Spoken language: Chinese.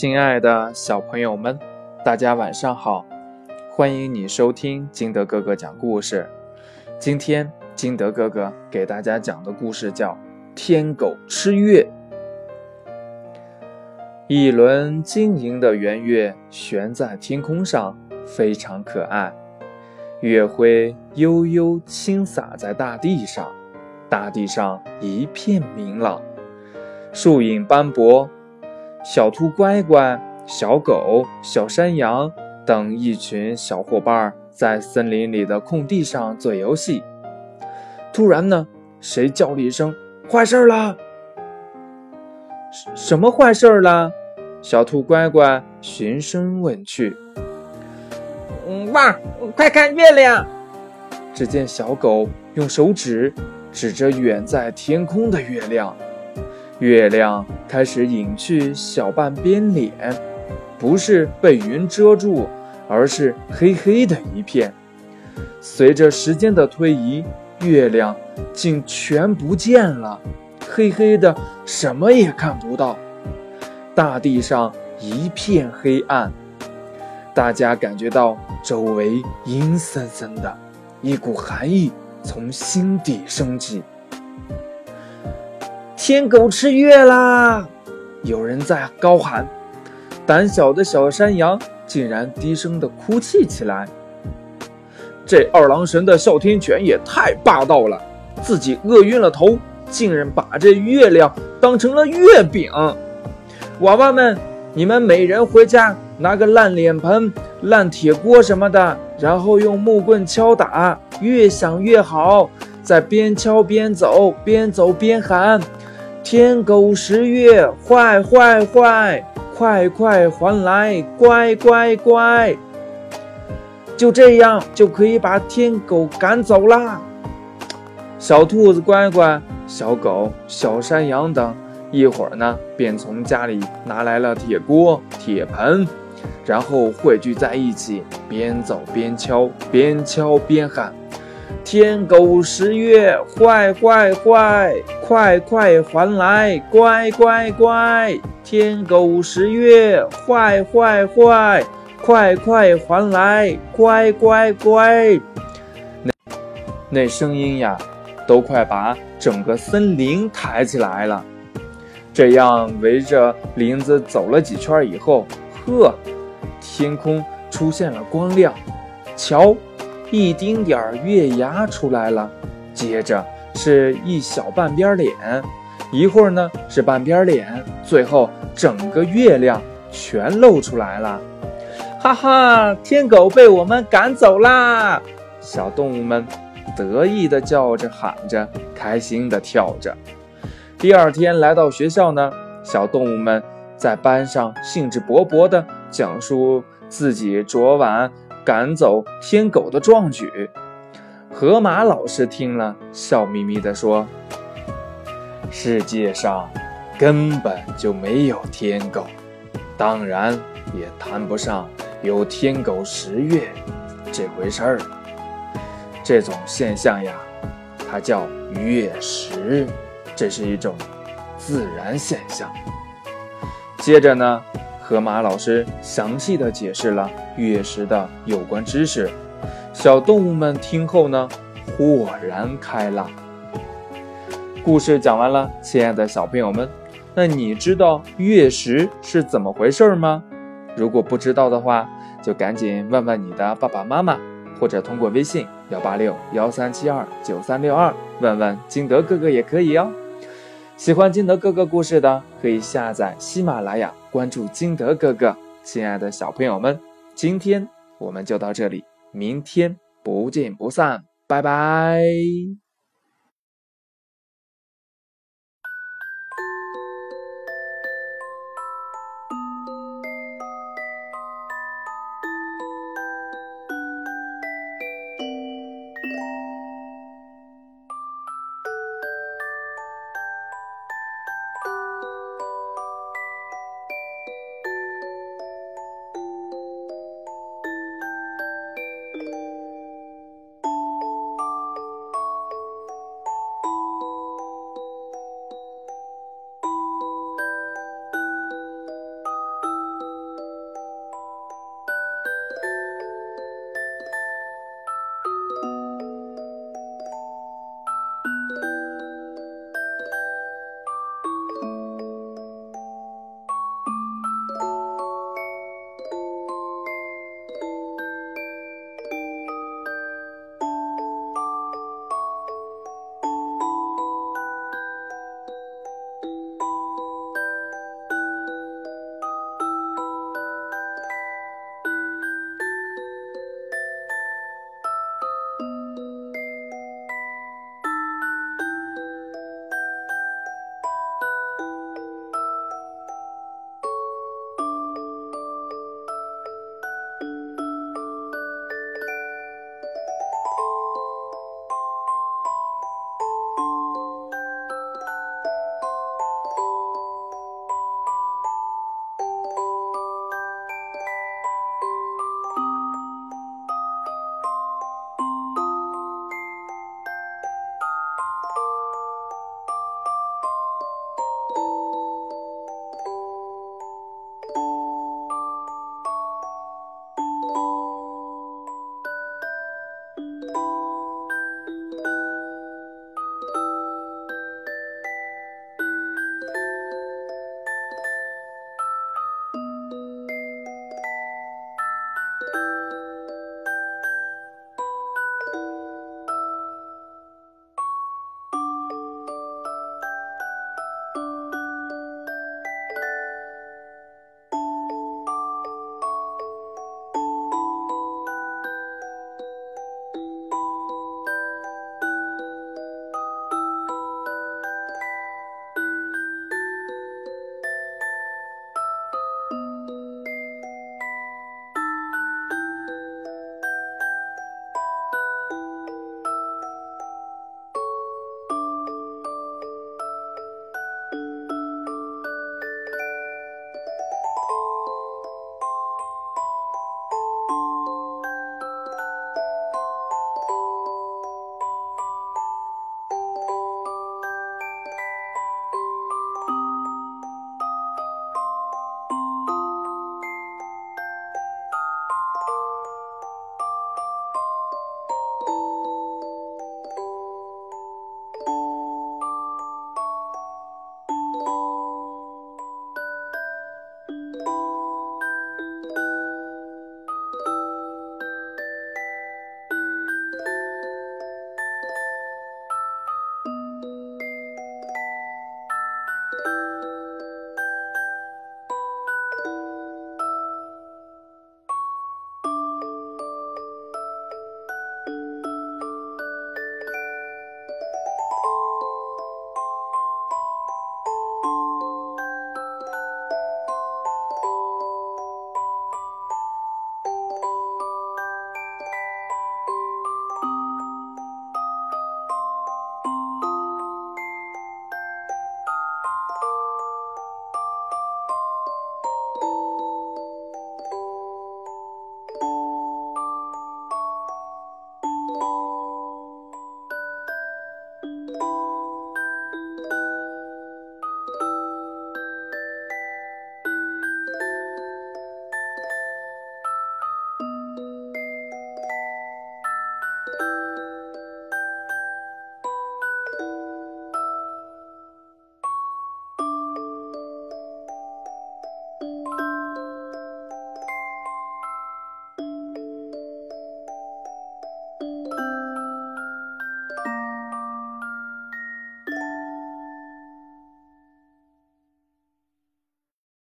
亲爱的小朋友们，大家晚上好！欢迎你收听金德哥哥讲故事。今天金德哥哥给大家讲的故事叫《天狗吃月》。一轮晶莹的圆月悬在天空上，非常可爱。月辉悠悠倾洒在大地上，大地上一片明朗，树影斑驳。小兔乖乖、小狗、小山羊等一群小伙伴在森林里的空地上做游戏。突然呢，谁叫了一声：“坏事了！”什么坏事了？小兔乖乖循声问去。嗯，哇，快看月亮！只见小狗用手指指着远在天空的月亮。月亮开始隐去小半边脸，不是被云遮住，而是黑黑的一片。随着时间的推移，月亮竟全不见了，黑黑的，什么也看不到。大地上一片黑暗，大家感觉到周围阴森森的，一股寒意从心底升起。天狗吃月啦！有人在高喊。胆小的小山羊竟然低声的哭泣起来。这二郎神的哮天犬也太霸道了，自己饿晕了头，竟然把这月亮当成了月饼。娃娃们，你们每人回家拿个烂脸盆、烂铁锅什么的，然后用木棍敲打，越响越好。再边敲边走，边走边喊。天狗食月，坏坏坏，快快还来，乖乖乖。就这样就可以把天狗赶走啦。小兔子乖乖、小狗、小山羊等，一会儿呢，便从家里拿来了铁锅、铁盆，然后汇聚在一起，边走边敲，边敲边喊。天狗食月，坏坏坏，快快还来，乖乖乖。天狗食月，坏坏坏，快快还来，乖乖乖。那那声音呀，都快把整个森林抬起来了。这样围着林子走了几圈以后，呵，天空出现了光亮，瞧。一丁点儿月牙出来了，接着是一小半边脸，一会儿呢是半边脸，最后整个月亮全露出来了。哈哈，天狗被我们赶走啦！小动物们得意地叫着喊着，开心地跳着。第二天来到学校呢，小动物们在班上兴致勃勃地讲述自己昨晚。赶走天狗的壮举，河马老师听了，笑眯眯地说：“世界上根本就没有天狗，当然也谈不上有天狗食月这回事儿。这种现象呀，它叫月食，这是一种自然现象。”接着呢。河马老师详细的解释了月食的有关知识，小动物们听后呢，豁然开朗。故事讲完了，亲爱的小朋友们，那你知道月食是怎么回事吗？如果不知道的话，就赶紧问问你的爸爸妈妈，或者通过微信幺八六幺三七二九三六二问问金德哥哥也可以哦。喜欢金德哥哥故事的，可以下载喜马拉雅，关注金德哥哥。亲爱的小朋友们，今天我们就到这里，明天不见不散，拜拜。